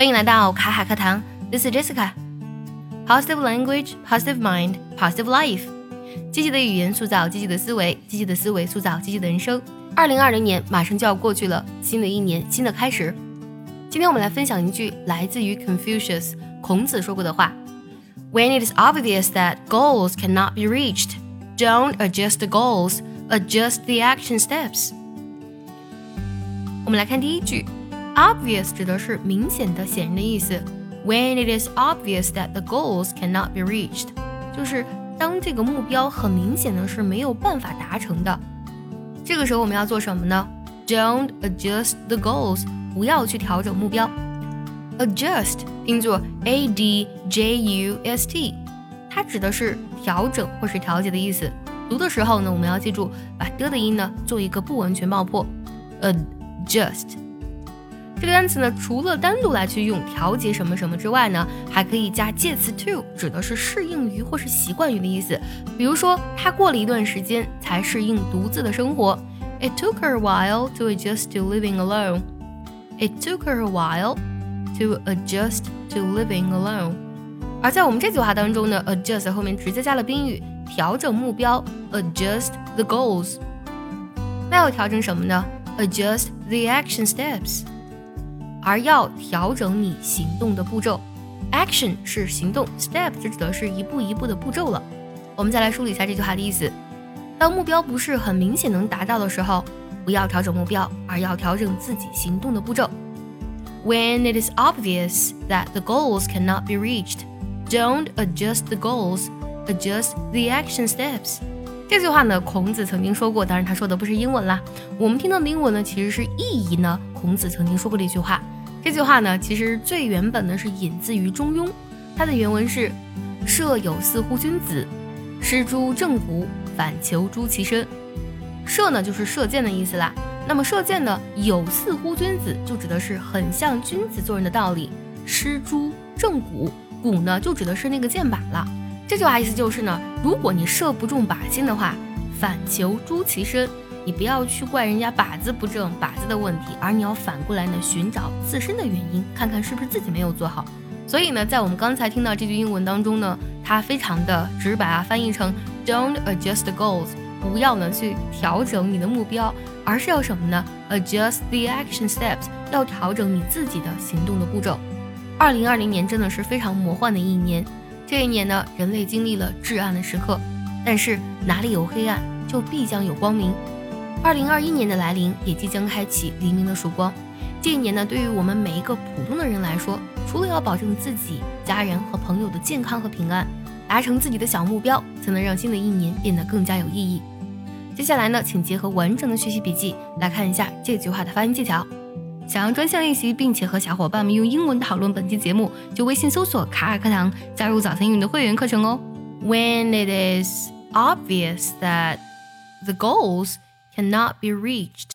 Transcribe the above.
欢迎来到卡卡课堂，This is Jessica。Positive language, positive mind, positive life。积极的语言塑造积极的思维，积极的思维塑造积极的人生。二零二零年马上就要过去了，新的一年，新的开始。今天我们来分享一句来自于 Confucius 孔子说过的话：When it is obvious that goals cannot be reached, don't adjust the goals, adjust the action steps。我们来看第一句。 Obvious 指的是明显的、显然的意思。When it is obvious that the goals cannot be reached，就是当这个目标很明显的是没有办法达成的，这个时候我们要做什么呢？Don't adjust the goals，不要去调整目标。Adjust 拼作 A D J U S T，它指的是调整或是调节的意思。读的时候呢，我们要记住把的的音呢做一个不完全爆破。Adjust。这个单词呢，除了单独来去用调节什么什么之外呢，还可以加介词 to，指的是适应于或是习惯于的意思。比如说，他过了一段时间才适应独自的生活。It took her a while to adjust to living alone. It took her a while to adjust to living alone. 而在我们这句话当中呢，adjust 后面直接加了宾语，调整目标，adjust the goals。那要调整什么呢？Adjust the action steps。而要调整你行动的步骤，action 是行动，step 就指的是一步一步的步骤了。我们再来梳理一下这句话的意思：当目标不是很明显能达到的时候，不要调整目标，而要调整自己行动的步骤。When it is obvious that the goals cannot be reached, don't adjust the goals, adjust the action steps. 这句话呢，孔子曾经说过，当然他说的不是英文啦。我们听到的英文呢，其实是意义呢。孔子曾经说过的一句话，这句话呢，其实最原本呢是引自于《中庸》，它的原文是：“射有似乎君子，失诸正骨，反求诸其身。”射呢就是射箭的意思啦。那么射箭呢，有似乎君子，就指的是很像君子做人的道理。失诸正骨，骨呢就指的是那个箭靶了。这句话意思就是呢，如果你射不中靶心的话，反求诸其身，你不要去怪人家靶子不正、靶子的问题，而你要反过来呢寻找自身的原因，看看是不是自己没有做好。所以呢，在我们刚才听到这句英文当中呢，它非常的直白啊，翻译成 Don't adjust the goals，不要呢去调整你的目标，而是要什么呢？Adjust the action steps，要调整你自己的行动的步骤。二零二零年真的是非常魔幻的一年。这一年呢，人类经历了至暗的时刻，但是哪里有黑暗，就必将有光明。二零二一年的来临，也即将开启黎明的曙光。这一年呢，对于我们每一个普通的人来说，除了要保证自己、家人和朋友的健康和平安，达成自己的小目标，才能让新的一年变得更加有意义。接下来呢，请结合完整的学习笔记来看一下这句话的发音技巧。想要专项练习，并且和小伙伴们用英文讨论本期节目，就微信搜索“卡尔课堂”，加入早餐英语的会员课程哦。When it is obvious that the goals cannot be reached,